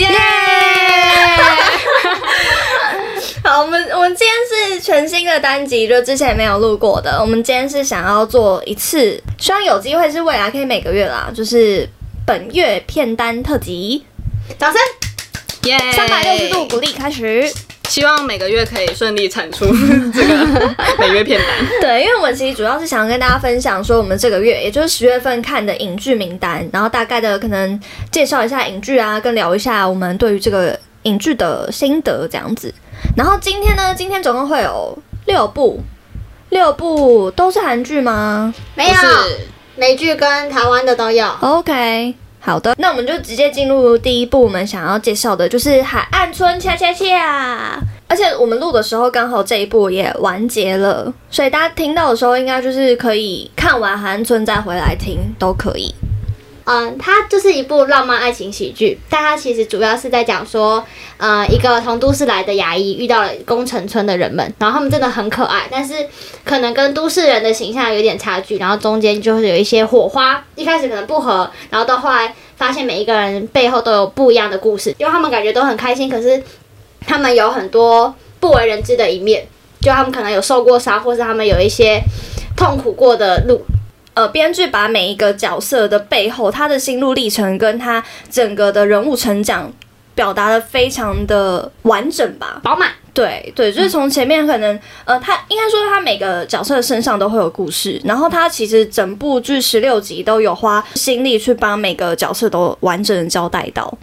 耶！好，我们我们今天是全新的单集，就之前没有录过的。我们今天是想要做一次，希望有机会是未来可以每个月啦，就是本月片单特辑，掌声！耶！三百六十度鼓励开始。希望每个月可以顺利产出 这个 每月片单。对，因为我们其实主要是想要跟大家分享说，我们这个月也就是十月份看的影剧名单，然后大概的可能介绍一下影剧啊，跟聊一下我们对于这个影剧的心得这样子。然后今天呢，今天总共会有六部，六部都是韩剧吗？没有，美剧跟台湾的都有。OK。好的，那我们就直接进入第一步，我们想要介绍的就是《海岸村恰恰恰》，而且我们录的时候刚好这一步也完结了，所以大家听到的时候应该就是可以看完《海岸村》再回来听都可以。嗯，它就是一部浪漫爱情喜剧，但它其实主要是在讲说，呃，一个从都市来的牙医遇到了工程村的人们，然后他们真的很可爱，但是可能跟都市人的形象有点差距，然后中间就是有一些火花，一开始可能不合，然后到后来发现每一个人背后都有不一样的故事，因为他们感觉都很开心，可是他们有很多不为人知的一面，就他们可能有受过伤，或是他们有一些痛苦过的路。呃，编剧把每一个角色的背后，他的心路历程跟他整个的人物成长，表达的非常的完整吧，饱满。对对，就是从前面可能，呃，他应该说他每个角色身上都会有故事，然后他其实整部剧十六集都有花心力去帮每个角色都完整的交代到。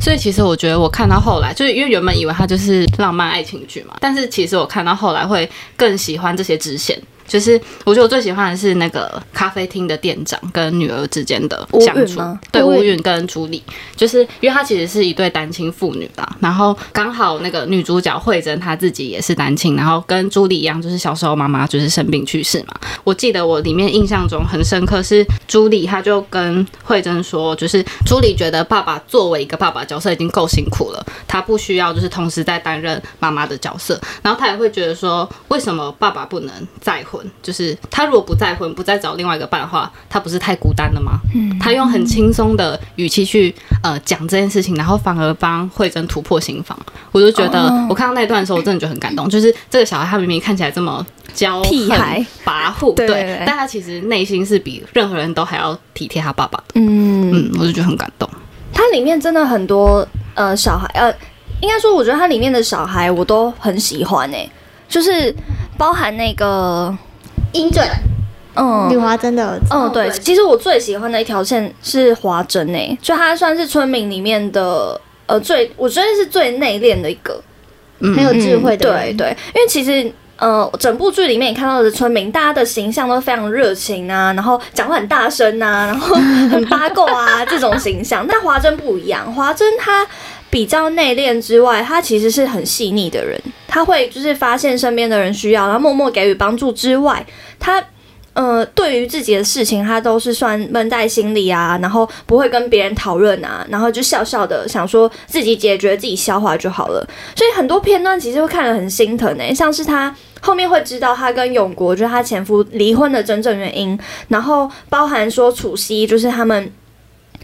所以其实我觉得我看到后来，就是因为原本以为它就是浪漫爱情剧嘛，但是其实我看到后来会更喜欢这些支线。就是我觉得我最喜欢的是那个咖啡厅的店长跟女儿之间的相处，对吴允跟朱莉，就是因为她其实是一对单亲父女啦，然后刚好那个女主角慧珍她自己也是单亲，然后跟朱莉一样，就是小时候妈妈就是生病去世嘛。我记得我里面印象中很深刻是朱莉，她就跟慧珍说，就是朱莉觉得爸爸作为一个爸爸角色已经够辛苦了，她不需要就是同时在担任妈妈的角色，然后她也会觉得说，为什么爸爸不能再婚？就是他如果不再婚，不再找另外一个伴的话，他不是太孤单了吗？嗯，他用很轻松的语气去呃讲这件事情，然后反而帮慧珍突破心防。我就觉得我看到那段的时候，我真的觉得很感动。就是这个小孩，他明明看起来这么娇屁孩跋扈，对，但他其实内心是比任何人都还要体贴他爸爸的。嗯嗯，我就觉得很感动。它里面真的很多呃小孩呃，应该说我觉得它里面的小孩我都很喜欢诶，就是包含那个。英俊，嗯，李华珍的儿子，嗯，对，其实我最喜欢的一条线是华珍诶，就他算是村民里面的，呃，最我觉得是最内敛的一个，很有智慧的，对对，因为其实，呃，整部剧里面你看到的村民，大家的形象都非常热情啊，然后讲话很大声啊，然后很八卦啊这种形象，但华珍不一样，华珍他。比较内敛之外，他其实是很细腻的人。他会就是发现身边的人需要，然后默默给予帮助之外，他呃对于自己的事情，他都是算闷在心里啊，然后不会跟别人讨论啊，然后就笑笑的想说自己解决自己消化就好了。所以很多片段其实会看得很心疼诶，像是他后面会知道他跟永国就是他前夫离婚的真正原因，然后包含说楚曦就是他们。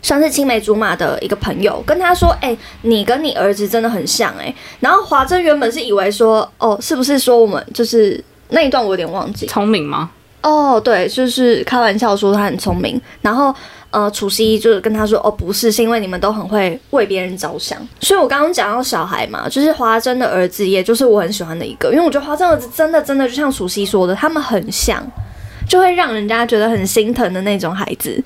算是青梅竹马的一个朋友，跟他说：“哎，你跟你儿子真的很像哎。”然后华珍原本是以为说：“哦，是不是说我们就是那一段我有点忘记，聪明吗？”哦，对，就是开玩笑说他很聪明。然后呃，楚曦就是跟他说：“哦，不是，是因为你们都很会为别人着想。”所以我刚刚讲到小孩嘛，就是华珍的儿子，也就是我很喜欢的一个，因为我觉得华珍儿子真的真的就像楚曦说的，他们很像，就会让人家觉得很心疼的那种孩子。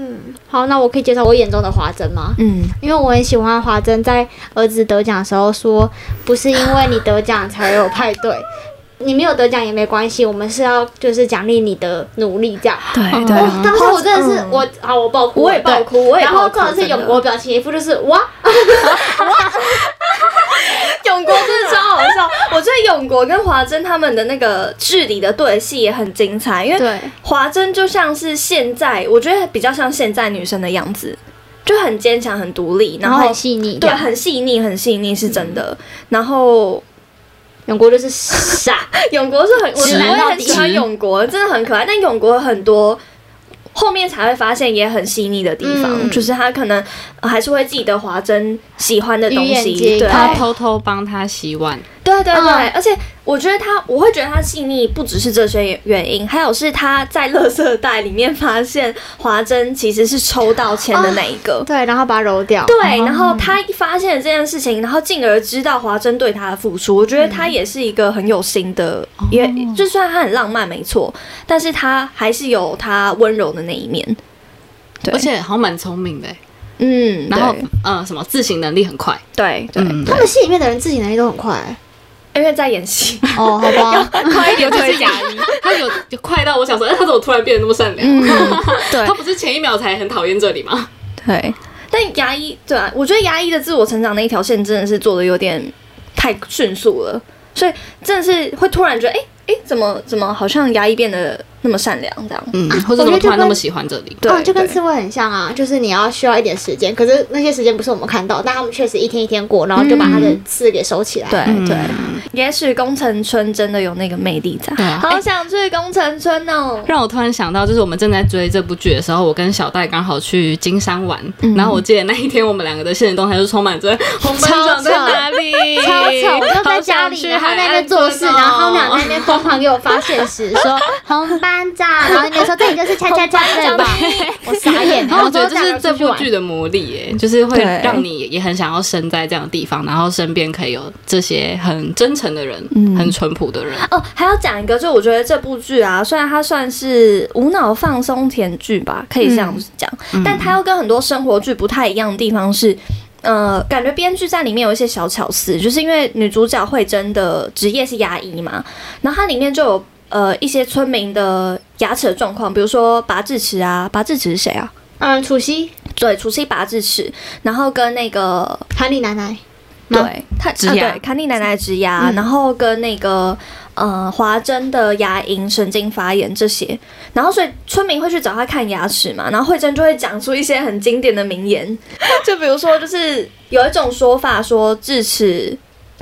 嗯，好，那我可以介绍我眼中的华珍吗？嗯，因为我很喜欢华珍在儿子得奖的时候说，不是因为你得奖才有派对，你没有得奖也没关系，我们是要就是奖励你的努力这样。对对，当时我真的是我啊，我爆哭，我也爆哭，我也爆哭然后可能是永国表情一副就是哇。永国真的超好笑，我觉得永国跟华珍他们的那个剧里的对戏也很精彩，因为华珍就像是现在，我觉得比较像现在女生的样子，就很坚强、很独立，然后很细腻，对，很细腻、很细腻是真的。然后永国就是傻，永国是很，我我也很喜欢永国，真的很可爱。但永国很多。后面才会发现也很细腻的地方，嗯。就是他可能、呃还是会记得华珍喜欢的东西，对，他偷偷帮他洗碗，对对对，嗯。而且我觉得他，我会觉得他细腻不只是这些原因，还有是他在垃圾袋里面发现华珍其实是抽到签的那一个。对，然后把它揉掉。对，然后他一发现了这件事情，然后进而知道华珍对他的付出，我觉得他也是一个很有心的，也就算他很浪漫没错，但是他还是有他温柔的那一面。对。而且好像蛮聪明的欸，嗯，然后对。呃什么自省能力很快，对对，嗯，他们戏里面的人自省能力都很快。因为在演戏，哦，好吧。快一点尤其推进。是牙医，他有有快到我想说，哎，他怎么突然变得那么善良？嗯，对他不是前一秒才很讨厌这里吗？对，但牙医对啊，我觉得牙医的自我成长那一条线真的是做的有点太迅速了，所以真的是会突然觉得，哎、哎、怎么怎么好像牙医变得那么善良这样？嗯，或者怎么突然那么喜欢这里？对，哦，就跟刺猬很像啊，就是你要需要一点时间，可是那些时间不是我们看到，但他们确实一天一天过，然后就把他的刺给收起来。对嗯对，也许工程村真的有那个魅力在，好想去工程村哦。让我突然想到，就是我们正在追这部剧的时候，我跟小戴刚好去金山玩，嗯然后我记得那一天我们两个的现实动态就充满着红班长在哪里，超丑！我就在家里，然后在那边做事，然后他们俩在那边疯狂给我发现实，说 红班长，然后那边说这里就是恰恰恰对吧？我傻眼，然后我觉得这是这部剧的魔力，耶，就是会让你也很想要生在这样的地方，然后身边可以有这些很真诚的人，很淳朴的人。哦，还要讲一个，就我觉得这部剧啊，虽然它算是无脑放松甜剧吧，可以这样子讲，但它又跟很多生活剧不太一样的地方是。呃，感觉编剧在里面有一些小巧思，就是因为女主角慧珍的职业是牙医嘛，然后它里面就有呃一些村民的牙齿的状况，比如说拔智齿啊，拔智齿是谁啊？嗯，除夕对，除夕拔智齿，然后跟那个韩丽奶奶，对，他植牙。啊对，康妮奶奶的植牙，嗯。然后跟那个呃华珍的牙龈神经发炎这些，然后所以村民会去找他看牙齿嘛，然后慧珍就会讲出一些很经典的名言，就比如说就是有一种说法说智齿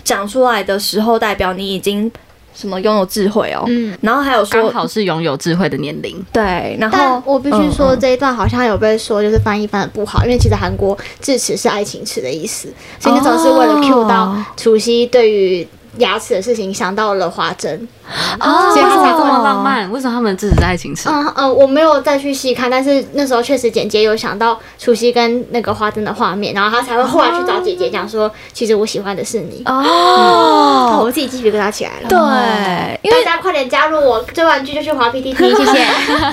长出来的时候代表你已经什么拥有智慧哦，嗯。然后还有说刚好是拥有智慧的年龄，对，然后但我必须说，这一段好像有被说就是翻译翻的不好，因为其实韩国智齿是爱情齿的意思，所以那种是为了 cue 到哦。除夕对于牙齿的事情想到了花珍。哦所以他才这么浪漫。为什么他们的智齿是爱情齿？嗯嗯，我没有再去细看，但是那时候确实简介有想到除夕跟那个花针的画面，然后他才会后来去找姐姐讲说，其实我喜欢的是你。哦，哦，我自己鸡皮疙瘩起来了。对，因为大家快点加入我，追完剧就去滑 PPT，谢谢。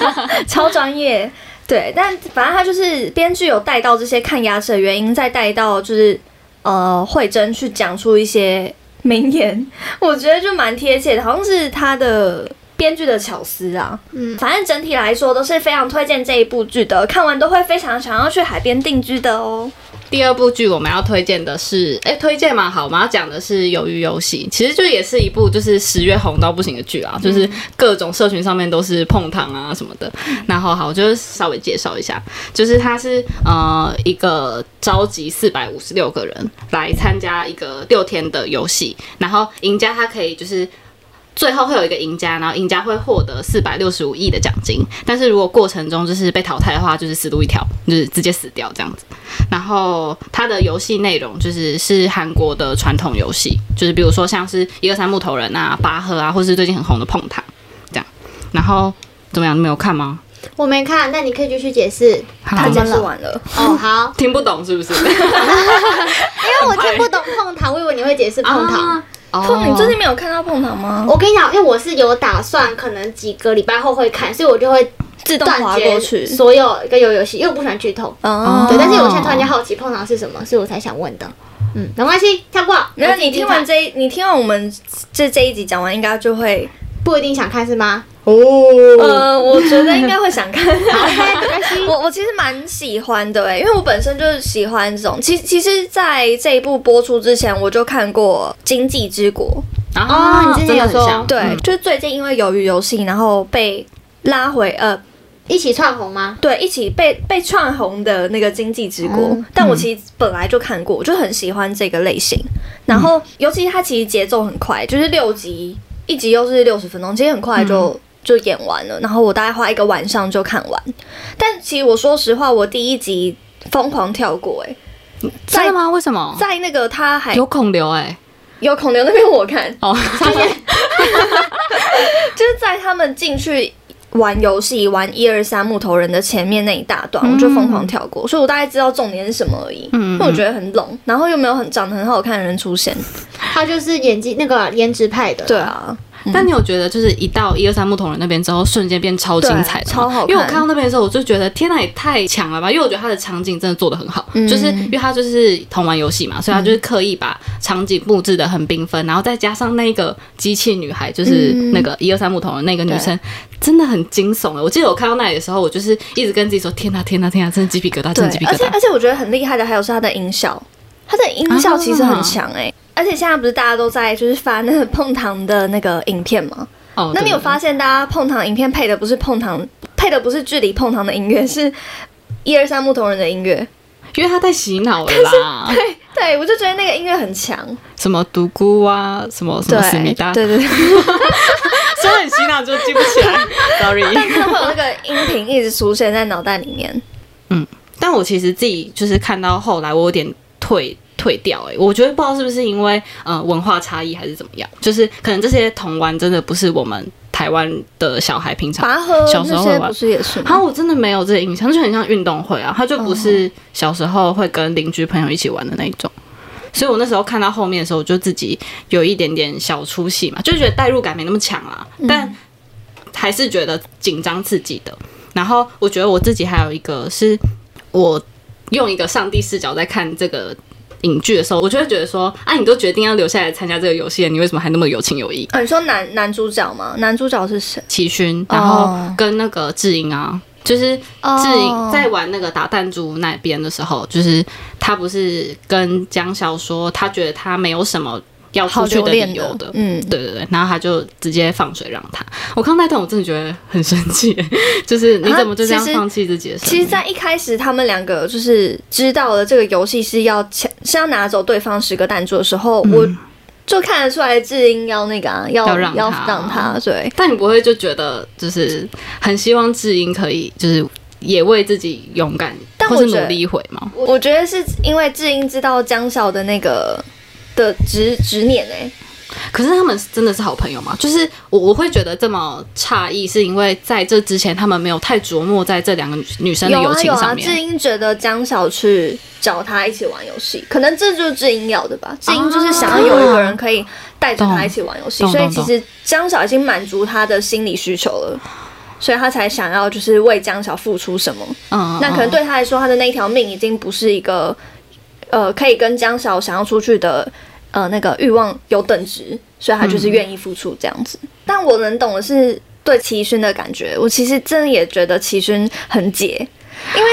超专业。对，但反正他就是编剧有带到这些看牙齿的原因，再带到就是呃慧珍去讲出一些 名言，我觉得就蛮贴切的，好像是他的编剧的巧思啊。嗯，反正整体来说都是非常推荐这一部剧的，看完都会非常想要去海边定居的哦。第二部剧我们要推荐的是，哎、推荐嘛，好，我们要讲的是《鱿鱼游戏》，其实就也是一部就是十月红到不行的剧啊，就是各种社群上面都是碰糖啊什么的。然后好，我就稍微介绍一下，就是它是呃一个召集四百五十六个人来参加一个六天的游戏，然后赢家他可以就是。最后会有一个赢家，然后赢家会获得四百六十五亿的奖金。但是如果过程中就是被淘汰的话，就是死路一条，就是直接死掉这样子。然后它的游戏内容就是是韩国的传统游戏，就是比如说像是一二三木头人啊、拔河啊，或是最近很红的碰糖这样。然后怎么样？你没有看吗？我没看，那你可以继续解释。他解释完了，哦，好，听不懂是不是？因为我听不懂碰糖，我以为你会解释碰糖。啊碰，你最近没有看到碰糖吗？我跟你讲，因为我是有打算，可能几个礼拜后会看，所以我就会自动划过去。所有跟游游戏，因为我不喜欢剧透。哦对，但是我现在突然间好奇碰糖是什么，所以我才想问的。嗯，没关系，跳过。没有，我自己你听完这一，你听完我们这这一集讲完，应该就会，不一定想看是吗？哦，呃，我觉得应该会想看。我我其实蛮喜欢的诶，因为我本身就是喜欢这种。其其实，在这一部播出之前，我就看过《经济之国。啊，哦你之前有说。对，嗯。就是最近因为鱿鱼游戏，然后被拉回呃，一起串红吗？对，一起被被串红的那个《经济之国》嗯但我其实本来就看过，我就很喜欢这个类型。然后，尤其它其实节奏很快，就是六集，一集又是六十分钟，其实很快就就演完了，然后我大概花一个晚上就看完。但其实我说实话，我第一集疯狂跳过、欸，真的吗？为什么？在那个他还有孔刘哎、有孔刘那边我看，哦，就是在他们进去玩游戏、玩一二三木头人的前面那一大段，我就疯狂跳过，所以我大概知道重点是什么而已。嗯因为我觉得很冷，然后又没有很长得很好看的人出现。他就是演技那个颜值派的，对，啊，但你有觉得就是一到一二三木头人那边之后，瞬间变超精彩的超好看因为我看到那边的时候，我就觉得天呐，也太强了吧！因为我觉得他的场景真的做的很好，嗯就是因为他就是同玩游戏嘛，所以他就是刻意把场景布置的很缤纷，然后再加上那个机器女孩，就是嗯那个一二三木头人那个女生，真的很惊悚的。我记得我看到那里的时候，我就是一直跟自己说：天呐，天呐，天呐，真的鸡皮疙瘩，真的鸡皮，疙瘩。而且而且我觉得很厉害的还有是他的音效，他的音效其实很强哎、而且现在不是大家都在就是发那个碰糖的那个影片吗？哦，那你有发现大家碰糖影片配的不是碰糖，配的不是距离碰糖的音乐，是一二三木头人的音乐。因为他在洗脑了啦，对，对我就觉得那个音乐很强。什么独孤啊，什么什么思密达，对对对，虽然很洗脑就记不起来，sorry。但真的会有那个音频一直出现在脑袋里面。嗯但我其实自己就是看到后来，我有点退退掉、欸，我觉得不知道是不是因为呃文化差异还是怎么样，就是可能这些童玩真的不是我们台湾的小孩平常。小时候会玩不是也是啊，吗？我真的没有这个印象，就很像运动会啊，他就不是小时候会跟邻居朋友一起玩的那一种。所以我那时候看到后面的时候，我就自己有一点点小出戏嘛，就觉得代入感没那么强啦，但还是觉得紧张刺激的。然后我觉得我自己还有一个是，我用一个上帝视角在看这个影剧的时候，我就会觉得说，啊，你都决定要留下来参加这个游戏了，你为什么还那么有情有义？啊，你说男男主角吗？男主角是谁？齐勋，然后跟那个智英啊，就是智英哦在玩那个打弹珠那边的时候，就是他不是跟江晓说，他觉得他没有什么要出好去的理由的。嗯，对对对，然后他就直接放水让他。我看到那段，我真的觉得很生气，就是你怎么就这样放弃自己的生其实，命？在一开始，他们两个就是知道了这个游戏是要抢，是要拿走对方十个弹珠的时候，我就看得出来智英要那个、啊、要要让他让他对。但你不会就觉得就是很希望智英可以就是也为自己勇敢或是努力一回吗？我觉得是因为智英知道江晓的那个的执执念哎、可是他们真的是好朋友吗？就是我我会觉得这么诧异，是因为在这之前他们没有太琢磨在这两个女女生的友有啊有啊，情上面。智英觉得江小去找他一起玩游戏，可能这就是智英要的吧。智英就是想要有一个人可以带着他一起玩游戏，所以其实江小已经满足他的心理需求了。所以他才想要就是为江小付出什么，嗯，那可能嗯对他来说，他的那一条命已经不是一个呃可以跟江晓想要出去的呃那个欲望有等值，所以他就是愿意付出这样子。但我能懂的是对齐勋的感觉，我其实真的也觉得齐勋很解，因为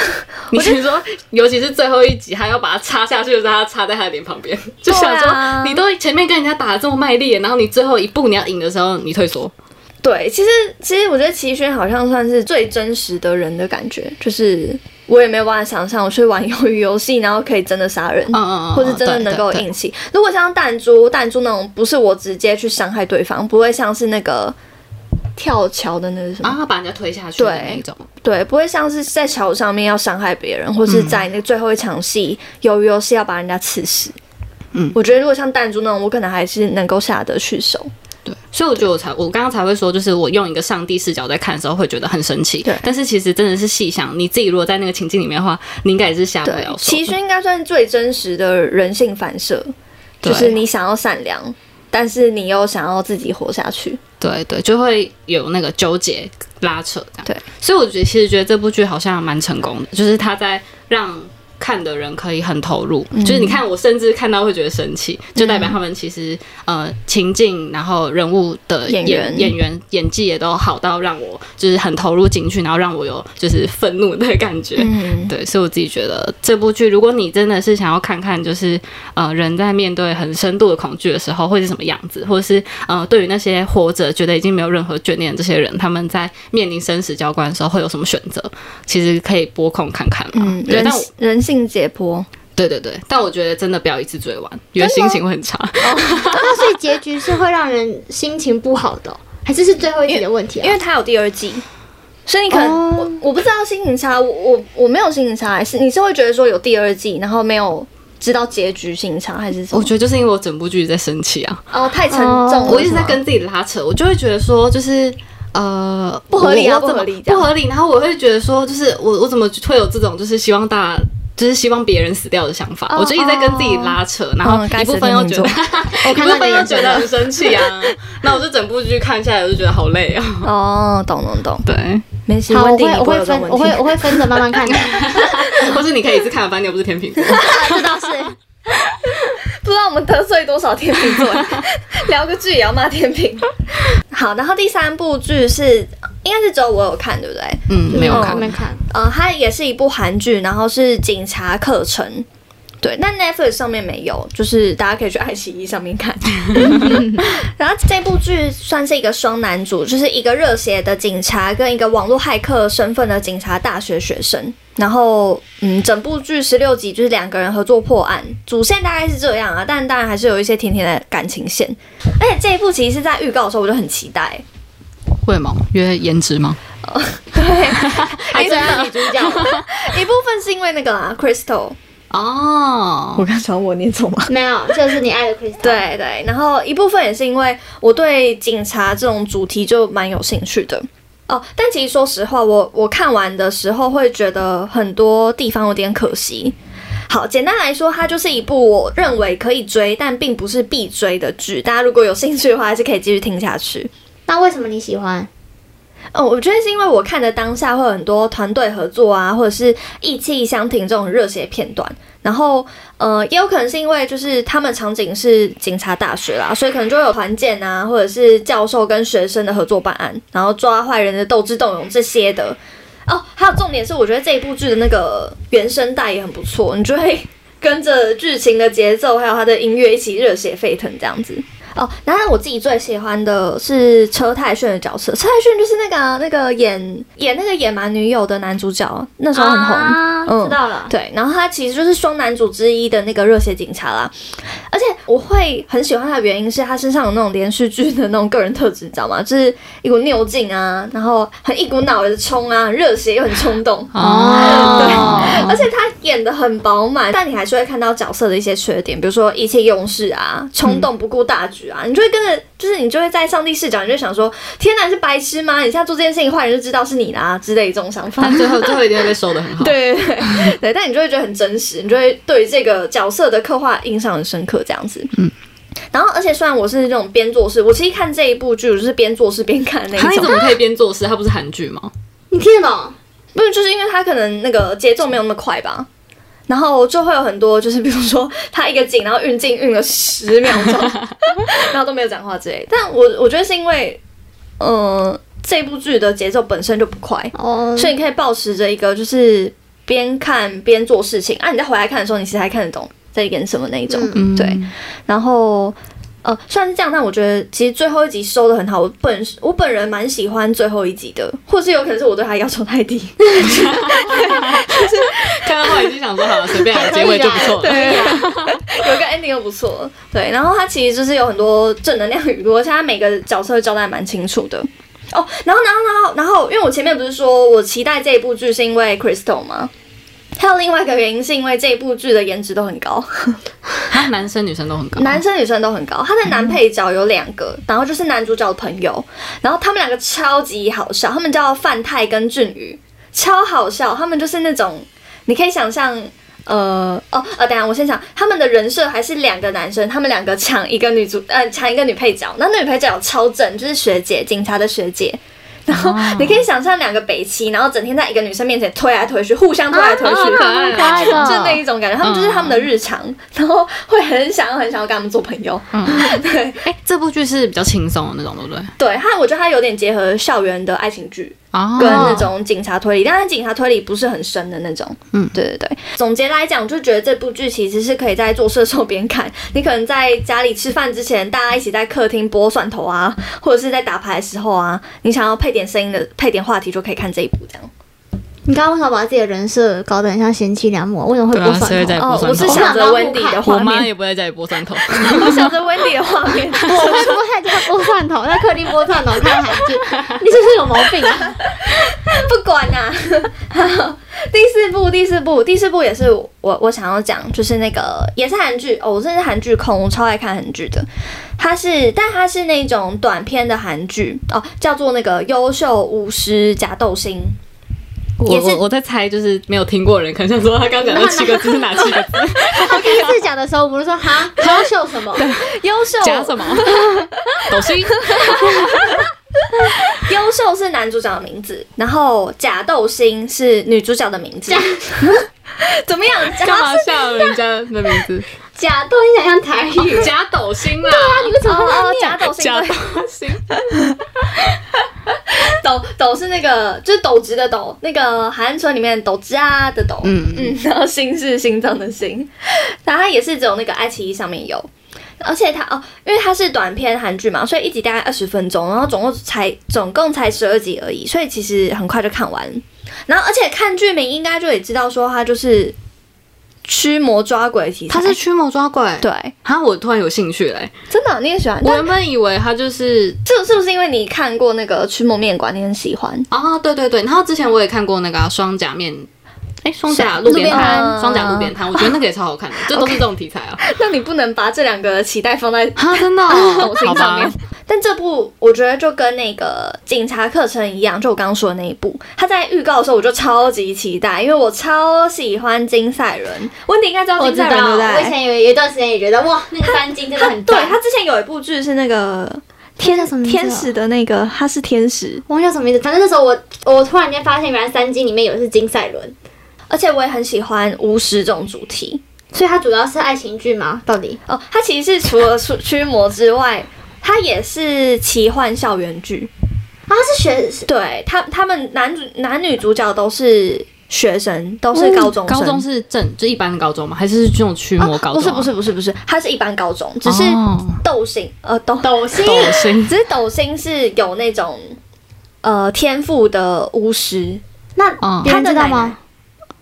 你是说，尤其是最后一集，他要把它插下去的时候，他插在他的脸旁边，就想说，啊你都前面跟人家打的这么卖力，然后你最后一步你要赢的时候，你退缩。对，其实其实我觉得齐勋好像算是最真实的人的感觉，就是我也没有办法想象我去玩鱿鱼游戏，然后可以真的杀人。嗯嗯嗯，或是真的能够硬气。如果像弹珠，弹珠那种不是我直接去伤害对方，不会像是那个跳桥的那个什么，啊，把人家推下去的对那种。对，不会像是在桥上面要伤害别人，或是在那最后一场戏鱿鱼游戏要把人家刺死。嗯我觉得如果像弹珠那种，我可能还是能够下得去手。对，所以我觉得我才我刚刚才会说，就是我用一个上帝视角在看的时候，会觉得很神奇。对但是其实真的是细想，你自己如果在那个情境里面的话，你应该也是下不了，手其实。应该算是最真实的人性反射，就是你想要善良，但是你又想要自己活下去。对对，就会有那个纠结拉扯这样。对，所以我觉得其实觉得这部剧好像蛮成功的，就是他在让。看的人可以很投入，嗯。就是你看我甚至看到会觉得生气，就代表他们其实呃情境，然后人物的演员。演员演技也都好到让我就是很投入进去，然后让我有就是愤怒的感觉。嗯，对，所以我自己觉得这部剧，如果你真的是想要看看，就是呃人在面对很深度的恐惧的时候会是什么样子，或者是呃对于那些活着觉得已经没有任何眷恋的这些人，他们在面临生死交关的时候会有什么选择，其实可以拨空看看嘛。嗯，对，但我人性解剖，对对对，但我觉得真的不要一次追完，因为心情会很差。那所以结局是会让人心情不好的哦、还是是最后一集的问题啊？因为它有第二季，所以你可能、哦我我不知道心情差，我我我没有心情差，还是你是会觉得说有第二季，然后没有知道结局心情差，还是什么？我觉得就是因为我整部剧在生气啊，哦太沉重我一直在跟自己拉扯，我就会觉得说就是。呃，不合理啊我我怎么不合理这样不合理。然后我会觉得说，就是我我怎么会有这种就是希望大家就是希望别人死掉的想法？哦我就一直在跟自己拉扯，然后 一部分又觉得，我一部分又觉得很生气啊。那我就整部剧看下来，我就觉得好累啊。哦，懂懂懂，对，没事，好，我会我会分不会有这种，问题。我会我会分着慢慢看的。或是你可以一次看完，反正你又不是天平座。这倒是。不知道我们得罪多少天秤座，聊个剧也要骂天秤。好，然后第三部剧是应该是只有我有看，对不对？嗯，没有看我没。看。呃，它也是一部韩剧，然后是警察课程。对，那 Netflix 上面没有，就是大家可以去爱奇艺上面看。然后这部剧算是一个双男主，就是一个热血的警察跟一个网络骇客身份的警察大学学生。然后，嗯，整部剧十六集就是两个人合作破案，主线大概是这样啊，但当然还是有一些甜甜的感情线。而且这一部其实是在预告的时候我就很期待，会吗？因为颜值吗？还最爱女主角，一部分是因为那个啦，Crystal。哦，我刚想我念错吗？没有，就是你爱的 Crystal。，对对，然后一部分也是因为我对警察这种主题就蛮有兴趣的哦。但其实说实话，我我看完的时候会觉得很多地方有点可惜。好，简单来说，它就是一部我认为可以追，但并不是必追的剧。大家如果有兴趣的话，还是可以继续听下去。那为什么你喜欢？哦，我觉得是因为我看的当下会有很多团队合作啊，或者是意气相挺这种热血片段。然后，呃，也有可能是因为就是他们场景是警察大学啦，所以可能就会有团建啊，或者是教授跟学生的合作办案，然后抓坏人的斗智斗勇这些的。哦，还有重点是，我觉得这一部剧的那个原声带也很不错，你就会 跟着剧情的节奏，还有它的音乐一起热血沸腾这样子。哦，然后我自己最喜欢的是车太铉的角色，车太铉就是那个啊、那个演演那个野蛮女友的男主角，那时候很红。啊，嗯知道了。对，然后他其实就是双男主之一的那个热血警察啦，而且我会很喜欢他的原因是他身上有那种连续剧的那种个人特质，你知道吗？就是一股拗劲啊，然后很一股脑的冲啊，热血又很冲动。哦，对而且他演的很饱满，但你还是会看到角色的一些缺点，比如说意气用事啊、冲动不顾大局啊，你就会跟着，就是你就会在上帝视角，你就想说：天哪，你是白痴吗？你现在做这件事情，坏人就知道是你啦之类这种想法。但最后 最后一定会被收的很好。对对对对，但你就会觉得很真实，你就会对这个角色的刻画印象很深刻，这样子。嗯。然后，而且虽然我是那种边做事，我其实看这一部剧，我就是边做事边看那一种他你怎。么可以边做事？它不是韩剧吗？你听得懂？不是，就是因为他可能那个节奏没有那么快吧，然后就会有很多，就是比如说他一个景，然后运镜运了十秒钟，然后都没有讲话之类。但我我觉得是因为，呃，这部剧的节奏本身就不快，哦，所以你可以保持着一个就是边看边做事情啊，你再回来看的时候，你其实还看得懂在演什么那一种。嗯嗯，对，然后呃，虽然是这样，但我觉得其实最后一集收的很好。我本我本人蛮喜欢最后一集的，或是有可能是我对他要求太低。看到后已经想说好了，随便来，结尾就不错了。对，有个 ending 又不错。对，然后他其实就是有很多正能量语录，而且他每个角色交代蛮清楚的。哦，然后，然后，然后，然后，因为我前面不是说我期待这一部剧是因为 Crystal 吗？还有另外一个原因是因为这一部剧的颜值都很高，他男生女生都很高，男生女生都很高。他的男配角有两个，然后就是男主角的朋友，然后他们两个超级好笑，他们叫范泰跟俊宇，超好笑。他们就是那种你可以想象。呃哦呃，等下我先想，他们的人设还是两个男生，他们两个抢一个女主，呃，抢一个女配角。那那女配角超正，就是学姐，警察的学姐。然后你可以想象两个北七，然后整天在一个女生面前推来推去，互相推来推去，就那一种感觉，他们就是他们的日常，然后会很想要很想要跟他们做朋友。嗯，对。哎，这部剧是比较轻松的那种，对不对？对，它我觉得它有点结合校园的爱情剧。哦跟那种警察推理，但是警察推理不是很深的那种。嗯对对对。总结来讲，就觉得这部剧其实是可以在做事的时候边看，你可能在家里吃饭之前，大家一起在客厅剥蒜头啊，或者是在打牌的时候啊，你想要配点声音的、配点话题，就可以看这一部这样。你刚刚为什么把自己的人设搞得很像贤妻良母？为什么会播蒜头？哦，我是？想着温迪的画面，我妈也不会在家里播蒜头。我想着温迪的画面。我会播在家播蒜头，在客厅播蒜头看韩剧，你是不是有毛病啊？不管呐、好第四部，第四部，第四部也是我我想要讲，就是那个也是韩剧哦，我真的是韩剧控，我超爱看韩剧的。它是，但它是那种短片的韩剧哦，叫做那个《优秀巫师加斗星》。我我我在猜，就是没有听过的人，可能想说他刚讲的七个字是哪七个字？他第一次讲的时候，我们就说哈，优秀什么？优秀加什么？抖心？优秀是男主角的名字，然后假斗心是女主角的名字。怎么样？干嘛笑人家的名字？假斗，你想像台语？假抖心啦！你为什么会哦哦，念？假斗星假对抖心，斗斗 是那个就是斗直的斗，那个海岸村里面斗之啊的斗，嗯。嗯，然后心是心脏的心，然后它也是只有那个爱奇艺上面有，而且它哦，因为它是短片韩剧嘛，所以一集大概二十分钟，然后总共才总共才十二集而已，所以其实很快就看完。然后而且看剧名应该就也知道说它就是驱魔抓鬼题材，它是驱魔抓鬼。对，哈，我突然有兴趣嘞！真的你也喜欢？我原本以为它就是这是不是因为你看过那个驱魔面馆，你很喜欢？啊，对对对。然后之前我也看过那个啊双甲面，哎，双甲路边摊，双甲路边摊，我觉得那个也超好看的，这都是这种题材啊。那你不能把这两个期待放在 啊，真的 好吧上面。。但这部我觉得就跟那个警察课程一样，就我刚刚说的那一部，他在预告的时候我就超级期待，因为我超喜欢金赛伦。温迪应该知道我知金赛伦对不道，我以？前有有一段时间也觉得哇，那个三金真的很。对他之前有一部剧是那个天叫什么名字啊天使的那个，他是天使，我忘记叫什么名字，反正那时候我我突然间发现，原来三金里面有的是金赛伦，而且我也很喜欢巫师这种主题。所以它主要是爱情剧吗？到底？哦，它其实是除了驱驱魔之外，它也是奇幻校园剧。啊，是学对他，他们男主男女主角都是学生，都是高中生。高中是正就一般的高中吗？还是这种驱魔高中啊？不是不是不是不是，他是一般高中，只是哦斗星呃斗斗星斗星 只是斗星是有那种呃天赋的巫师，那嗯别人知道他的奶奶吗？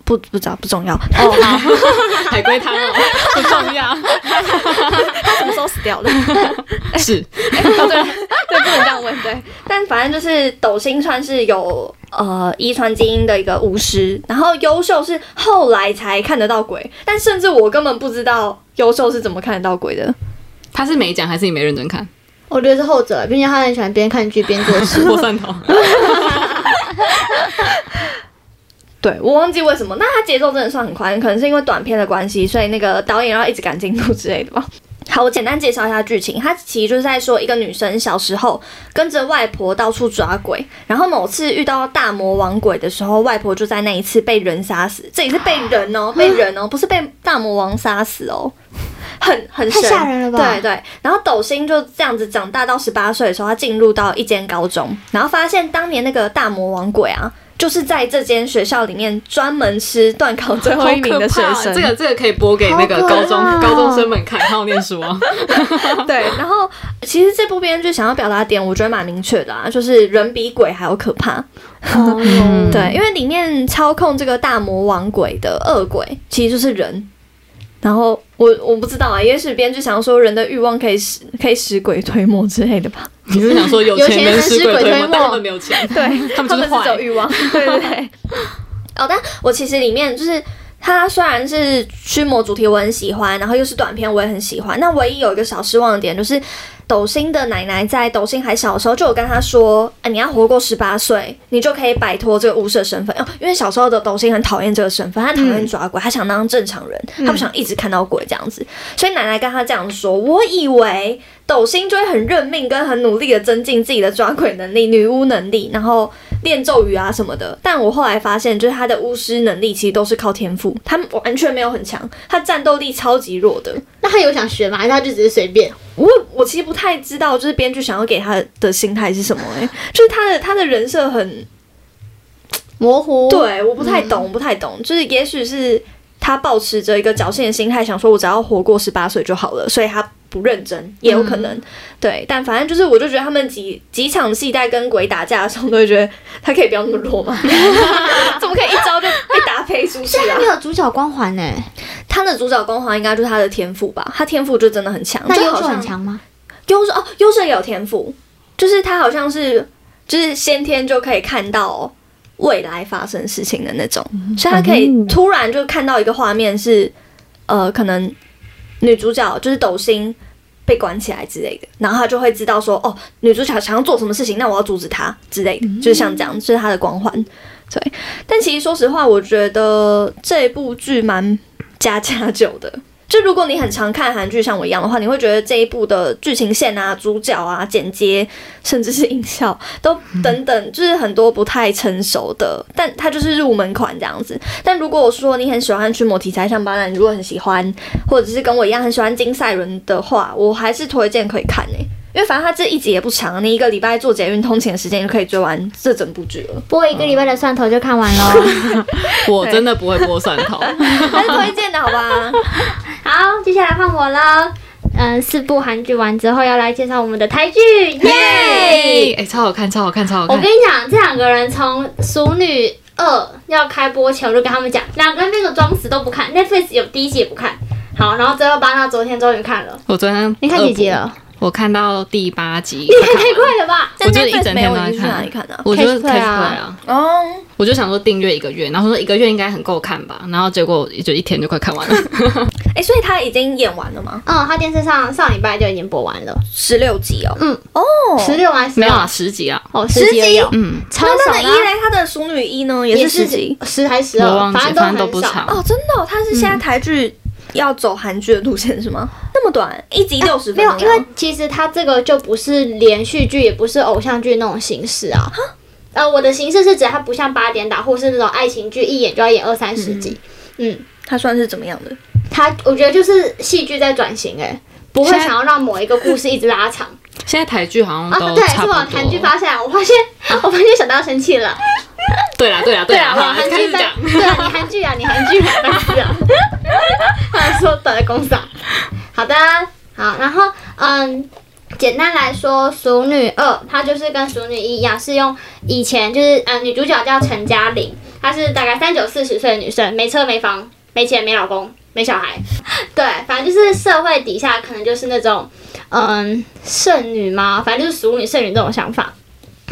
不不知道不重要，哦，好，海龟汤哦，不重要，他什么时候死掉的？是哦对对，不能这样问对，但反正就是斗星川是有。呃，遗传基因的一个巫师，然后优秀是后来才看得到鬼，但甚至我根本不知道优秀是怎么看得到鬼的。他是没讲还是你没认真看？我觉得是后者，毕竟他很喜欢边看剧边做事。破蒜头，对我忘记为什么，那它节奏真的算很快，可能是因为短片的关系，所以那个导演要一直赶进度之类的吧。好，我简单介绍一下剧情。它其实就是在说一个女生小时候跟着外婆到处抓鬼，然后某次遇到大魔王鬼的时候，外婆就在那一次被人杀死。这里是被人哦，被人哦，不是被大魔王杀死哦，很很太吓人了吧对对。然后斗星就这样子长大到十八岁的时候，他进入到一间高中，然后发现当年那个大魔王鬼啊。就是在这间学校里面专门吃断考最后一名的学生，这个这个可以播给那个高中高中生们看，好好念书啊。对，然后其实这部编剧想要表达的点，我觉得蛮明确的啊，就是人比鬼还要可怕。对，因为里面操控这个大魔王鬼的恶鬼其实就是人。然后我我不知道啊，也许编剧想说人的欲望可以使可以使鬼推磨之类的吧。你是想说有钱人使鬼推磨，但他们没有钱，对，他们是就是坏只有欲望，对对对。哦，但我其实里面就是它虽然是驱魔主题，我很喜欢，然后又是短片，我也很喜欢。那唯一有一个小失望的点就是。斗星的奶奶在斗星还小的时候就有跟他说：“啊，你要活过十八岁，你就可以摆脱这个巫师的身份。哦，因为小时候的斗星很讨厌这个身份，他讨厌抓鬼，他想当正常人，他不想一直看到鬼这样子。所以奶奶跟他这样说，我以为斗星就会很认命跟很努力的增进自己的抓鬼能力、女巫能力，然后练咒语啊什么的。但我后来发现，就是他的巫师能力其实都是靠天赋，他完全没有很强，他战斗力超级弱的。那他有想学吗？还是他就只是随便？我我其实不太知道，就是编剧想要给他的心态是什么、欸？就是他的他的人设很模糊。对，我不太懂，我不太懂。就是也许是他保持着一个侥幸的心态，想说我只要活过十八岁就好了，所以他不认真，也有可能。对，但反正就是，我就觉得他们几几场戏在跟鬼打架的时候，都会觉得他可以不要那么弱吗？怎么可以一招就被打飞出去啊他没？有主角光环呢，他的主角光环应该就是他的天赋吧，他天赋就真的很强，那优秀很强吗？优秀哦，优秀也有天赋，就是他好像是就是先天就可以看到未来发生事情的那种，所以他可以突然就看到一个画面是，呃，可能女主角就是斗心被关起来之类的，然后他就会知道说，哦，女主角想要做什么事情，那我要阻止她之类的，就是像这样，这、是他的光环。对，但其实说实话，我觉得这部剧蛮 加加酒的。就如果你很常看韩剧，像我一样的话，你会觉得这一部的剧情线啊、主角啊、剪接，甚至是音效，都等等，就是很多不太成熟的，但它就是入门款这样子。但如果我说你很喜欢驱魔题材，像巴兰，你如果很喜欢，或者是跟我一样很喜欢金赛伦的话，我还是推荐可以看诶、因为反正它这一集也不长，你一个礼拜做捷运通勤的时间就可以追完这整部剧了，播一个礼拜的蒜头就看完喽。我真的不会播蒜头。还是推荐的好吧？好，接下来换我喽。嗯，四部韩剧完之后，要来介绍我们的台剧，耶！哎、超好看，超好看，超好看我跟！你讲，这两个人从《熟女二》要开播前，我就跟他们讲，两个人那个装死都不看，Netflix 有第一集也不看。好，然后最后巴娜昨天终于看了，我昨天你看几集了？我看到第八集，你看太快了吧！我就一整天都在看。里看的？啊？我就是 Catch Play Play 啊。啊，哦，我就想说订阅一个月，然后说一个月应该很够看吧，然后结果也就一天就快看完了。哎、所以他已经演完了吗？嗯，他电视上上礼拜就已经播完了，十六集哦。嗯，哦，十六还是没有啊，十集啊，哦，十集有，嗯，超那那少的啊。一嘞，他的熟女一呢？也是十集？十还是十二，反反正都很少。不长。哦，真的、哦，他是现在台剧要走韩剧的路线是吗？那么短，一集六十没有，分钟，因为其实它这个就不是连续剧，也不是偶像剧那种形式啊。呃，我的形式是指它不像八点档或是那种爱情剧，一演就要演二三十集。嗯，它算是怎么样的？它我觉得就是戏剧在转型，哎，不会想要让某一个故事一直拉长现在台剧好像啊。对，都差不是往台剧。发现，我发现 我发现小刀生气了。对啦，对啦，对啊，好往韩剧翻开始讲。，对啊，你韩剧啊，你韩剧啊，白痴啊！他说打在公司啊。好的，好，然后嗯，简单来说，《熟女二》它就是跟《熟女一》一样，是用以前就是嗯女主角叫陈嘉玲，她是大概三九四十岁的女生，没车没房没钱没老公没小孩，对，反正就是社会底下可能就是那种嗯剩女嘛，反正就是熟女剩女这种想法，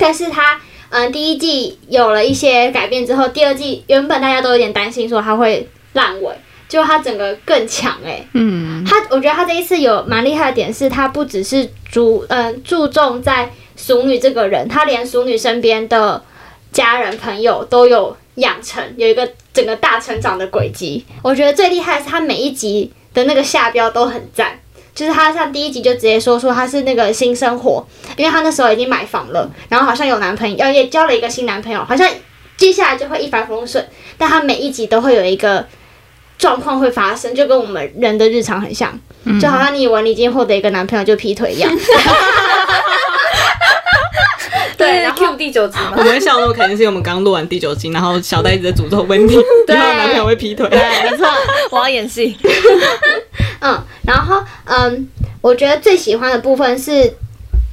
但是她。嗯，第一季有了一些改变之后，第二季原本大家都有点担心说它会烂尾，结果它整个更强哎、嗯，它我觉得它这一次有蛮厉害的点是，它不只是注嗯、注重在熟女这个人，她连熟女身边的家人朋友都有养成，有一个整个大成长的轨迹。我觉得最厉害的是它每一集的那个下标都很赞。就是他像第一集就直接说说他是那个新生活，因为他那时候已经买房了，然后好像有男朋友，要也交了一个新男朋友，好像接下来就会一帆风顺。但他每一集都会有一个状况会发生，就跟我们人的日常很像，就好像你以为你已经获得一个男朋友就劈腿一样。对，然后 Q 第九集嘛我？们会笑那么开心，是因为我们刚录完第九集，然后小戴一直在诅咒温蒂，然后男朋友会劈腿。对，没错，我要演戏。嗯，然后嗯，我觉得最喜欢的部分是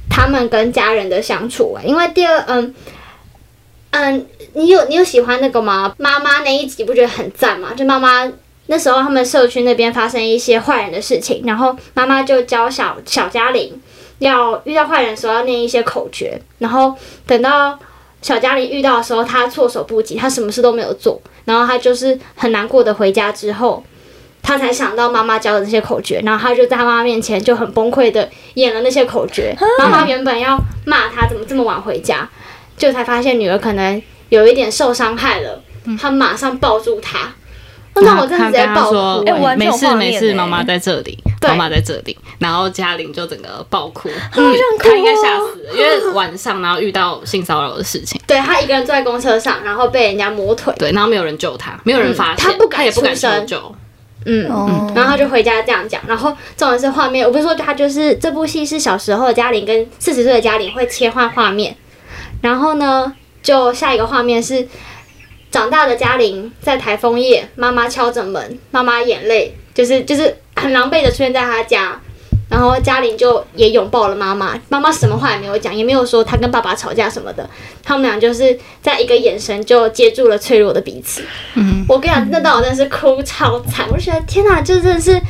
他们跟家人的相处，因为第二嗯。嗯，你有你有喜欢那个吗？妈妈那一集不觉得很赞吗？就妈妈那时候他们社区那边发生一些坏人的事情，然后妈妈就教小小嘉玲要遇到坏人的时候要念一些口诀，然后等到小嘉玲遇到的时候，她措手不及，她什么事都没有做，然后她就是很难过的回家之后，她才想到妈妈教的那些口诀，然后他就在她妈妈面前就很崩溃的演了那些口诀。妈妈原本要骂他怎么这么晚回家，就才发现女儿可能有一点受伤害了，他马上抱住她。那我真的直接爆说哭、哎没事没事，欸。妈妈在这里，妈妈在这里。然后嘉玲就整个爆哭，嗯哭她应该吓死了，因为晚上然后遇到性骚扰的事情，对她一个人坐在公车上，然后被人家摸腿，对，然后没有人救她，没有人发现，她不敢她也不敢求救。嗯，哦。然后他就回家这样讲，然后重点是画面，我不是说他就是这部戏是小时候的嘉玲跟四十岁的嘉玲会切换画面，然后呢，就下一个画面是长大的嘉玲在台风夜，妈妈敲着门，妈妈眼泪就是就是很狼狈的出现在他家，然后嘉玲就也拥抱了妈妈，妈妈什么话也没有讲，也没有说她跟爸爸吵架什么的，他们俩就是在一个眼神就接住了脆弱的彼此。嗯，我跟你讲，那段我真的是哭超惨，我就觉得天哪，这真的是，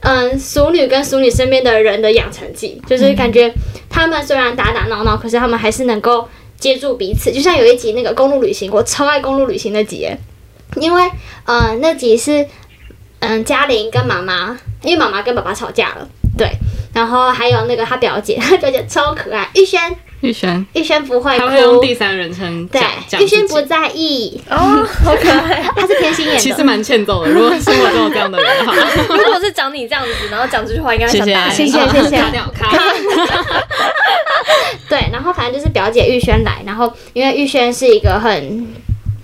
嗯，熟女跟熟女身边的人的养成记，就是感觉他们虽然打打闹闹，可是他们还是能够接住彼此。就像有一集那个公路旅行，我超爱公路旅行那集，因为嗯那集是嗯嘉玲跟妈妈，因为妈妈跟爸爸吵架了，对，然后还有那个她表姐，她表姐超可爱，玉轩，玉轩，玉轩不会他会用哭第。三人称对讲，玉轩不在意，哦，好可爱。她是偏心眼的。其实蛮欠揍的。如果生活中有这样的人的话，如果是讲你这样子，然后讲这句话，应该会谢谢想打你。谢谢谢谢卡掉卡。对，然后反正就是表姐玉轩来，然后因为玉轩是一个很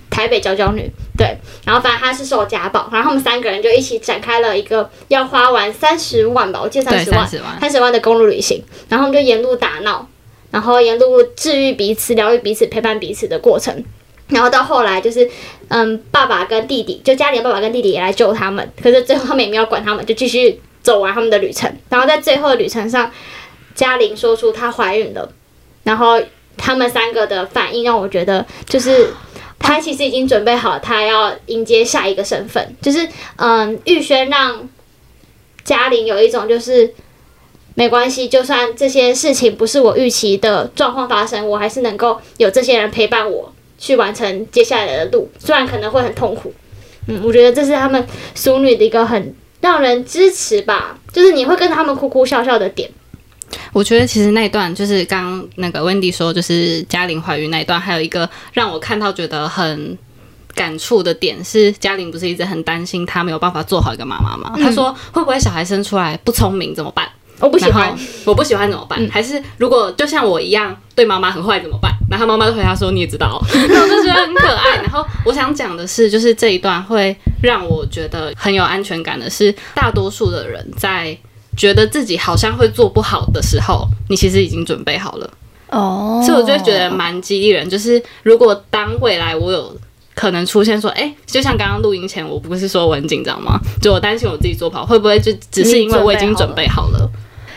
台北娇娇女，对，然后反正他是受家暴，然后他们三个人就一起展开了一个要花完三十万吧，我记得三，十万三，十万。的公路旅行，然后他们就沿路打闹，然后沿路治愈彼此、疗愈彼此、陪伴彼此的过程。然后到后来就是，嗯，爸爸跟弟弟，就家里的爸爸跟弟弟也来救他们，可是最后他们也没有管他们，就继续走完他们的旅程。然后在最后的旅程上，嘉玲说出她怀孕了，然后他们三个的反应让我觉得，就是他其实已经准备好，他要迎接下一个身份，就是嗯，玉轩让嘉玲有一种就是。没关系，就算这些事情不是我预期的状况发生，我还是能够有这些人陪伴我去完成接下来的路，虽然可能会很痛苦。嗯，我觉得这是他们淑女的一个很让人支持吧，就是你会跟他们哭哭笑笑的点。我觉得其实那一段就是刚刚那个 Wendy 说，就是嘉玲怀孕那一段，还有一个让我看到觉得很感触的点是，嘉玲不是一直很担心她没有办法做好一个妈妈吗？她说会不会小孩生出来不聪明怎么办？我不喜欢，我不喜欢怎么办？还是如果就像我一样对妈妈很坏怎么办？然后妈妈就回答说你也知道，那我就觉得很可爱。然后我想讲的是，就是这一段会让我觉得很有安全感的是，大多数的人在觉得自己好像会做不好的时候，你其实已经准备好了。哦，所以我就觉得蛮激励人，就是如果当未来我有可能出现说，哎、就像刚刚录音前，我不是说我很紧张吗？就我担心我自己做不好，会不会就只是因为我已经准备好了？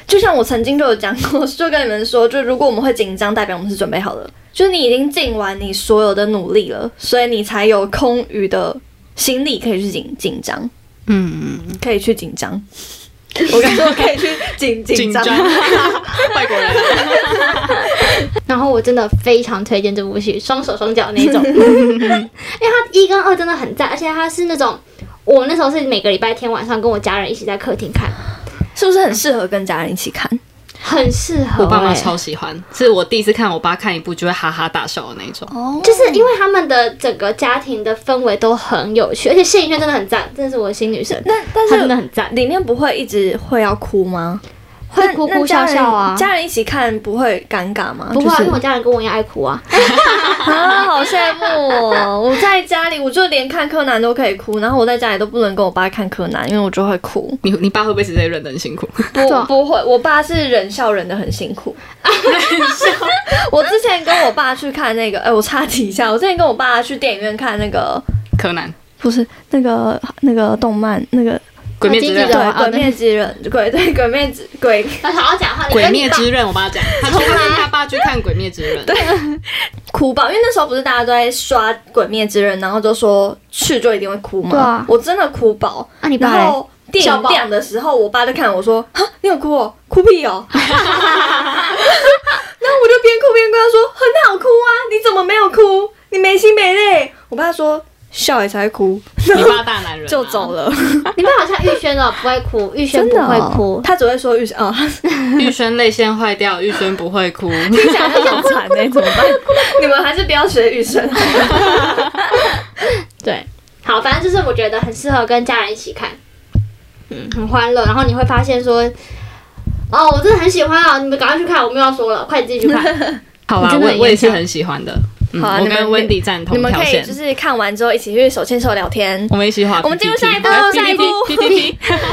就像我曾经就有讲过，就跟你们说，就如果我们会紧张，代表我们是准备好了，就是你已经尽完你所有的努力了，所以你才有空余的心力可以去紧紧张，嗯，可以去紧张。我刚说可以去紧 紧张，外国人。然后我真的非常推荐这部戏，双手双脚那种，因为它一跟二真的很赞，而且它是那种我那时候是每个礼拜天晚上跟我家人一起在客厅看，是不是很适合跟家人一起看？很适合、我爸妈欸超喜欢，是我第一次看我爸看一部就会哈哈大笑的那种。哦就是因为他们的整个家庭的氛围都很有趣，而且谢颖轩真的很赞，真的是我的新女神，那但是真的是很赞。里面不会一直会要哭吗？会哭哭笑笑啊家人家人一起看不会尴尬吗？不会、啊，就是因为我家人跟我一样爱哭啊。啊，好羡慕哦！我在家里，我就连看柯南都可以哭，然后我在家里都不能跟我爸看柯南，因为我就会哭。你你爸会不会实在忍得很辛苦？不 不会，我爸是忍笑忍的很辛苦。我之前跟我爸去看那个，哎、我插题一下，我之前跟我爸去电影院看那个，柯南、不是那个那个动漫，那个鬼灭之刃、对哦《鬼灭之刃》，鬼对《鬼灭之鬼》他好好讲话，鬼灭之刃，我爸讲，他去他跟他爸去看鬼灭之刃，对，哭爆，因为那时候不是大家都在刷《鬼灭之刃》，然后就说去就一定会哭嘛。对啊我真的哭爆。啊，你爸？然后电影亮的时候，我爸就看我说：“哈，你有哭哦，哭屁哦。”然后我就边哭边跟他说：“很好哭啊，你怎么没有哭？你没心没泪。”我爸说：“笑也才会哭。你爸大男人、啊、就走。了。你爸好像玉轩哦，不会哭，玉轩不会哭。他只会说玉轩哦，玉轩泪腺坏掉，玉轩不会哭。听起来很惨呢，怎么办？你们还是不要学玉生好了。对，好，反正就是我觉得很适合跟家人一起看，嗯，很欢乐。然后你会发现说，哦，我真的很喜欢啊！你们赶快去看，我没有要说了，快点自己去看。好啦，你真的很我我也是很喜欢的。嗯，好啊我跟 Wendy 赞你同你们可以就。是看完之后一起去手牵手聊天。我们一起画 PPT。我们进入下一步来下一步。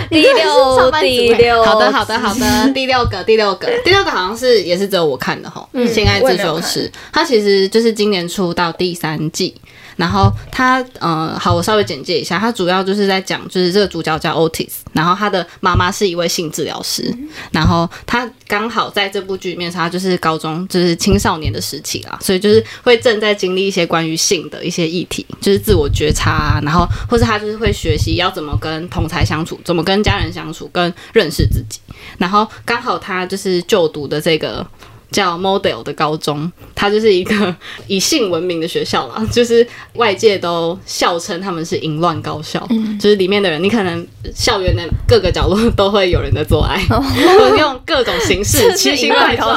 第真的是上班族欸第六，好的，好的，好的。第六个，第六个，第六个好像是也是只有我看的哈，嗯性爱自修室》，它其实就是今年出到第三季。然后他呃，好，我稍微简介一下，他主要就是在讲，就是这个主角叫 Otis，然后他的妈妈是一位性治疗师，然后他刚好在这部剧里面，他就是高中就是青少年的时期啦，所以就是会正在经历一些关于性的一些议题，就是自我觉察啊，然后或是他就是会学习要怎么跟同才相处，怎么跟家人相处，跟认识自己，然后刚好他就是就读的这个。叫 Model 的高中，它就是一个 以性闻名的学校啦，就是外界都笑称他们是淫乱高校，就是里面的人，你可能校园的各个角落 都会有人在做爱，用各种形式奇形怪状。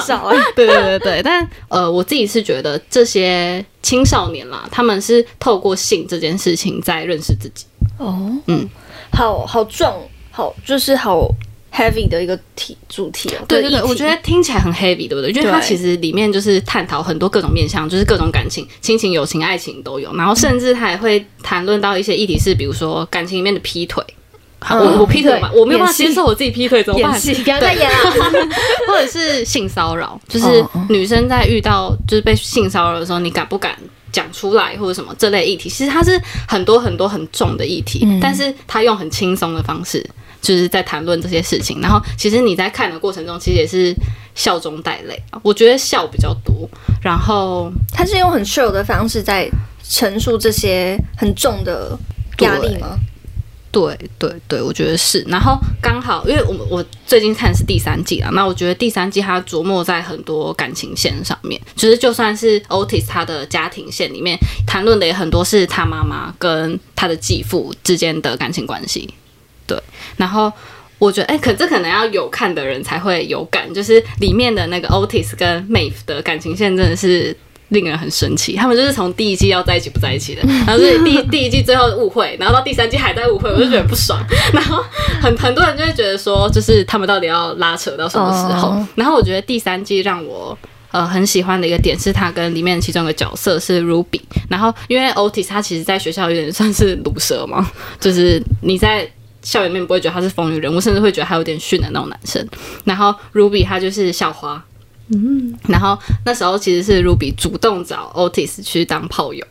对对对对，但呃，我自己是觉得这些青少年啦，他们是透过性这件事情在认识自己。哦，嗯，好好壮，好就是好。Heavy 的一个题主题哦，对对对，我觉得听起来很 heavy，对不对？因为它其实里面就是探讨很多各种面向，就是各种感情、亲情、友情、爱情都有，然后甚至它还会谈论到一些议题，是比如说感情里面的劈腿。我我劈腿嘛，我没有办法接受我自己劈腿，怎么办？不要再演了。或者是性骚扰，就是女生在遇到就是被性骚扰的时候，你敢不敢讲出来，或者什么这类议题？其实它是很多很多很重的议题，但是他用很轻松的方式。就是在谈论这些事情，然后其实你在看的过程中，其实也是笑中带泪啊。我觉得笑比较多，然后他是用很 chill 的方式在陈述这些很重的压力吗？对对对，我觉得是。然后刚好，因为我我最近看的是第三季啊，那我觉得第三季他琢磨在很多感情线上面，其实就算是 Otis 他的家庭线里面谈论的也很多，是他妈妈跟他的继父之间的感情关系。对，然后我觉得，哎，可这可能要有看的人才会有感，就是里面的那个 Otis 跟 Maeve 的感情线真的是令人很生气。他们就是从第一季要在一起不在一起的，然后是第第一季最后误会，然后到第三季还在误会，我就觉得不爽。然后很很多人就会觉得说，就是他们到底要拉扯到什么时候？然后我觉得第三季让我呃很喜欢的一个点是，他跟里面其中一个角色是 Ruby。然后因为 Otis 他其实在学校有点算是毒蛇嘛，就是你在。校园里面不会觉得他是风云人物，甚至会觉得他有点逊的那种男生。然后 Ruby 他就是校花，嗯，然后那时候其实是 Ruby 主动找 Otis 去当炮友，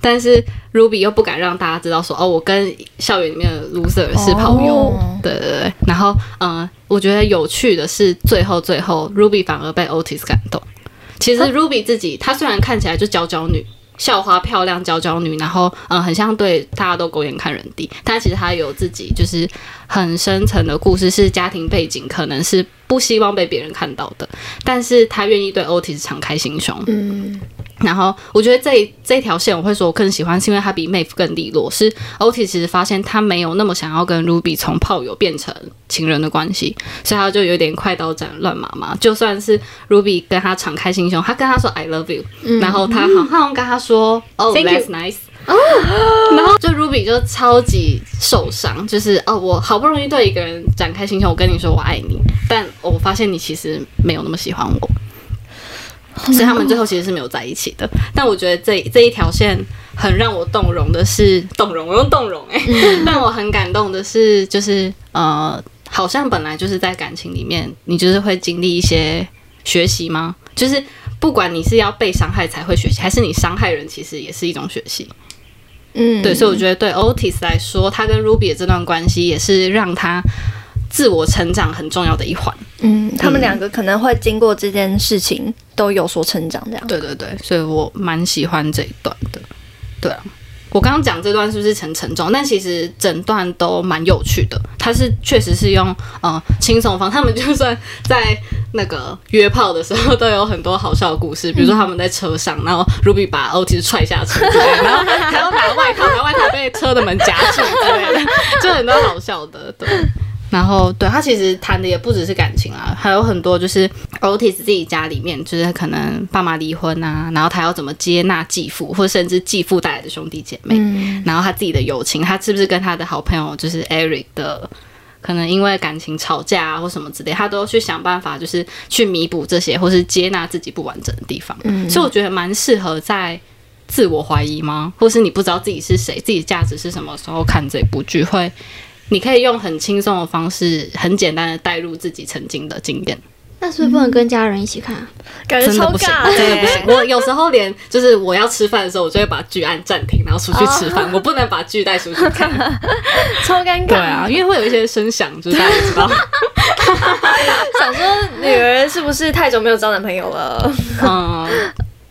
但是 Ruby 又不敢让大家知道说哦，我跟校园里面的 loser 是炮友。对对对。然后嗯，我觉得有趣的是最后最后 Ruby 反而被 Otis 感动。其实 Ruby 自己她虽然看起来就娇娇女。校花漂亮娇娇女，然后嗯，很像对大家都狗眼看人低，但其实她有自己就是很深层的故事，是家庭背景，可能是不希望被别人看到的，但是她愿意对 Otis 敞开心胸。嗯。然后我觉得这这条线我会说我更喜欢，是因为他比 Maeve 更利落。是 Ot 其实发现他没有那么想要跟 Ruby 从炮友变成情人的关系，所以他就有点快刀斩乱麻嘛。就算是 Ruby 跟他敞开心胸，他跟他说 I love you，然后他好像跟他说 Oh that's nice，然后就 Ruby 就超级受伤，就是哦我好不容易对一个人展开心胸，我跟你说我爱你，但我发现你其实没有那么喜欢我。所以他们最后其实是没有在一起的，但我觉得这这一条线很让我动容的是动容，我用动容哎，让我很感动的是，就是呃，好像本来就是在感情里面，你就是会经历一些学习吗？就是不管你是要被伤害才会学习，还是你伤害人，其实也是一种学习。嗯，对，所以我觉得对 Otis 来说，他跟 Ruby 的这段关系也是让他。自我成长很重要的一环。嗯，他们两个可能会经过这件事情都有所成长，这样。对对对，所以我蛮喜欢这一段的。对啊，我刚刚讲这段是不是很沉重？但其实整段都蛮有趣的。他是确实是用呃轻松方，他们就算在那个约炮的时候都有很多好笑的故事，比如说他们在车上，然后 Ruby 把 Otis 踹下车，然后还要拿外套，拿外套被车的门夹住之类的，就很多好笑的。对。然后，对他其实谈的也不只是感情啊，还有很多就是 Otis 自己家里面，就是可能爸妈离婚啊，然后他要怎么接纳继父，或甚至继父带来的兄弟姐妹，然后他自己的友情，他是不是跟他的好朋友就是 Eric 的，可能因为感情吵架啊或什么之类，他都去想办法，就是去弥补这些，或是接纳自己不完整的地方。所以我觉得蛮适合在自我怀疑吗，或是你不知道自己是谁，自己价值是什么时候看这部剧会。你可以用很轻松的方式，很简单的带入自己曾经的经验。那是不是不能跟家人一起看啊？感觉真的不行，超尬真的不的。行。我有时候连就是我要吃饭的时候，我就会把剧按暂停，然后出去吃饭。我不能把剧带出去看。超尴尬。对啊，因为会有一些声响，就是大家也知道。想说女儿是不是太久没有交男朋友了？嗯，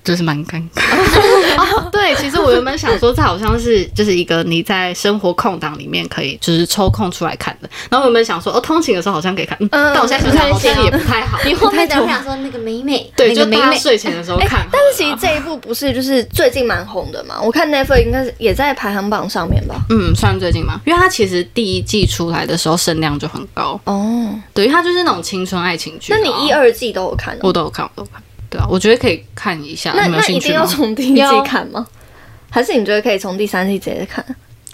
就是蛮尴尬。哦，对，其实我原本想说，这好像是就是一个你在生活空档里面可以就是抽空出来看的。然后我原本想说，哦，通勤的时候好像可以看，嗯，但我现在想想好像也不太好。你后面不太等会想说那个美美，对，就睡前的时候看。但是其实这一部不是就是最近蛮红的嘛？我看 Netflix 应该是也在排行榜上面吧？嗯，算最近嘛，因为它其实第一季出来的时候声量就很高，哦，对，因为它就是那种青春爱情剧啊。那你一二季都有看、哦？我都有看，我都有看。对啊，我觉得可以看一下，那你们有那一定要兴趣吗？从第一季看吗？还是你觉得可以从第三季直接看？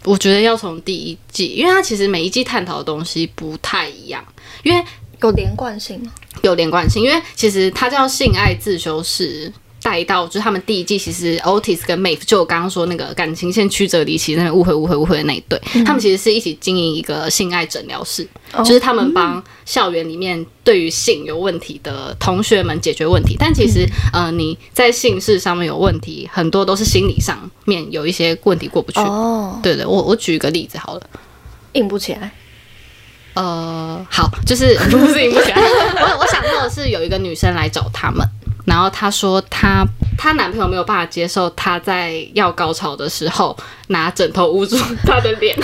我觉得要从第一季，因为它其实每一季探讨的东西不太一样，因为有连贯性吗？有连贯性，因为其实它叫性爱自修室。带到就是他们第一季，其实 Otis 跟 Maeve 就我刚刚说那个感情线曲折离奇、那个误会、误会、误会的那一对，他们其实是一起经营一个性爱诊疗室，就是他们帮校园里面对于性有问题的同学们解决问题。但其实，呃，你在性事上面有问题，很多都是心理上面有一些问题过不去。哦，对对，我我举一个例子好了。硬不起来。呃，好，就是 不是赢不起来。我我想到的是有一个女生来找他们，然后她说她她男朋友没有办法接受她在要高潮的时候拿枕头捂住她的脸，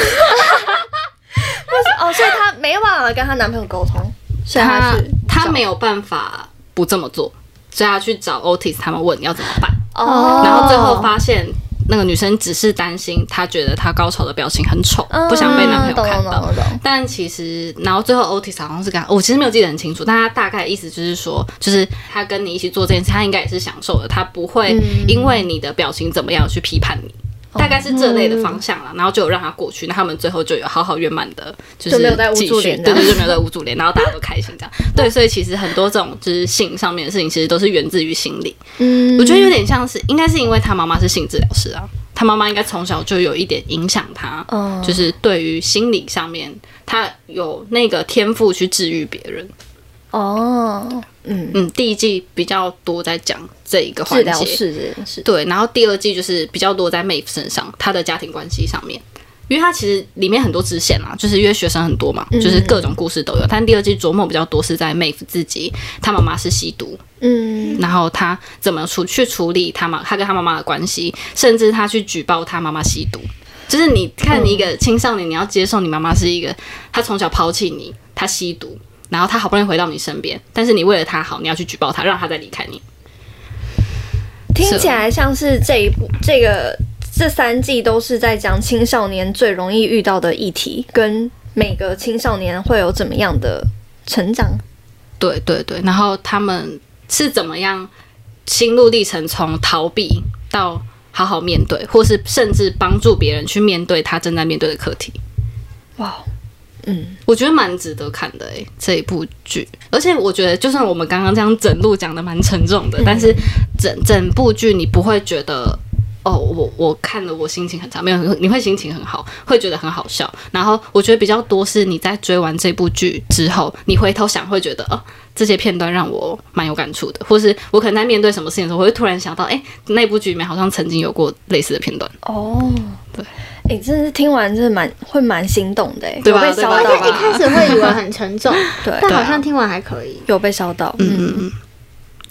哦，所以她没有办法跟她男朋友沟通，所以她她没有办法不这么做，所以她去找 Otis 他们问要怎么办，哦，然后最后发现。那个女生只是担心，她觉得她高潮的表情很丑，嗯不想被男朋友看到。但其实，然后最后 Otis 好像是跟她，我其实没有记得很清楚，但他大概意思就是说，就是他跟你一起做这件事，他应该也是享受的，他不会嗯因为你的表情怎么样去批判你。大概是这类的方向了，然后就有让他过去，那他们最后就有好好圆满的，就是继续对对，就没有在捂住脸，然后大家都开心这样。对，所以其实很多这种就是性上面的事情，其实都是源自于心理。嗯我觉得有点像是，应该是因为他妈妈是性治疗师啊，他妈妈应该从小就有一点影响他，哦就是对于心理上面，他有那个天赋去治愈别人。哦，嗯，嗯，第一季比较多在讲这一个环节，是是，对，然后第二季就是比较多在 Maeve 身上，他的家庭关系上面。因为他其实里面很多支线啦，就是因为学生很多嘛，就是各种故事都有。但第二季琢磨比较多是在 Maeve 自己，他妈妈是吸毒，嗯，然后他怎么处去处理他妈他跟他妈妈的关系，甚至他去举报他妈妈吸毒。就是你看你一个青少年，你要接受你妈妈是一个，她从小抛弃你，她吸毒，然后他好不容易回到你身边，但是你为了他好，你要去举报他，让他再离开你。听起来像是这一部这个这三季都是在讲青少年最容易遇到的议题，跟每个青少年会有怎么样的成长。对对对，然后他们是怎么样心路历程，从逃避到好好面对，或是甚至帮助别人去面对他正在面对的课题。哇，嗯，我觉得蛮值得看的诶、这一部剧。而且我觉得，就算我们刚刚这样整路讲的蛮沉重的，但是整整部剧你不会觉得。哦，我我看了，我心情很差，没有，你会心情很好，会觉得很好笑。然后我觉得比较多是你在追完这部剧之后，你回头想会觉得，哦，这些片段让我蛮有感触的，或是我可能在面对什么事情的时候，我会突然想到，哎，那部剧里面好像曾经有过类似的片段。哦，对，哎、真的是听完真的蛮会蛮心动的、欸，对吧有被烧对吧到吧？一开始会以为很沉重，对，但好像听完还可以。有被烧到，嗯嗯嗯。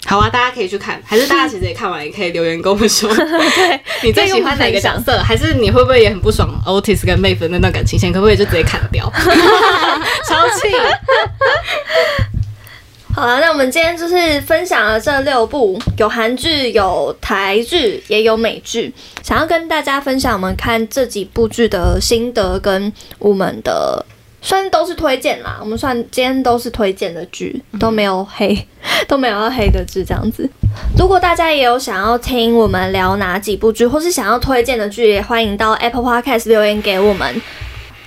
好啊，大家可以去看，还是大家其实也看完，也可以留言跟我们说，对，你最喜欢哪个角色？还是你会不会也很不爽 Otis 跟 Maeve 的那段感情线？可不可以就直接砍掉？超气！好了，那我们今天就是分享了这六部，有韩剧、有台剧，也有美剧。想要跟大家分享我们看这几部剧的心得，跟我们的算都是推荐啦。我们算今天都是推荐的剧，都没有黑，都没有要黑的剧这样子。如果大家也有想要听我们聊哪几部剧，或是想要推荐的剧，也欢迎到 Apple Podcast 留言给我们。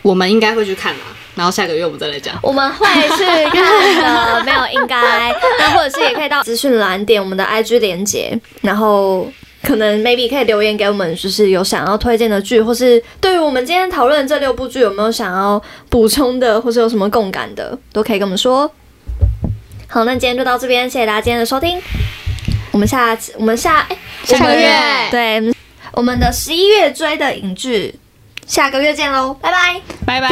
我们应该会去看啊，然后下个月我们再来讲。我们会去看的，没有应该，那或者是也可以到资讯栏点我们的 IG 连接，然后可能 maybe 可以留言给我们，就是有想要推荐的剧，或是对于我们今天讨论这六部剧有没有想要补充的，或是有什么共感的，都可以跟我们说。好，那今天就到这边，谢谢大家今天的收听。我们下次，我们下下个月对我们的十一月追的影剧，下个月见喽。拜拜，拜拜。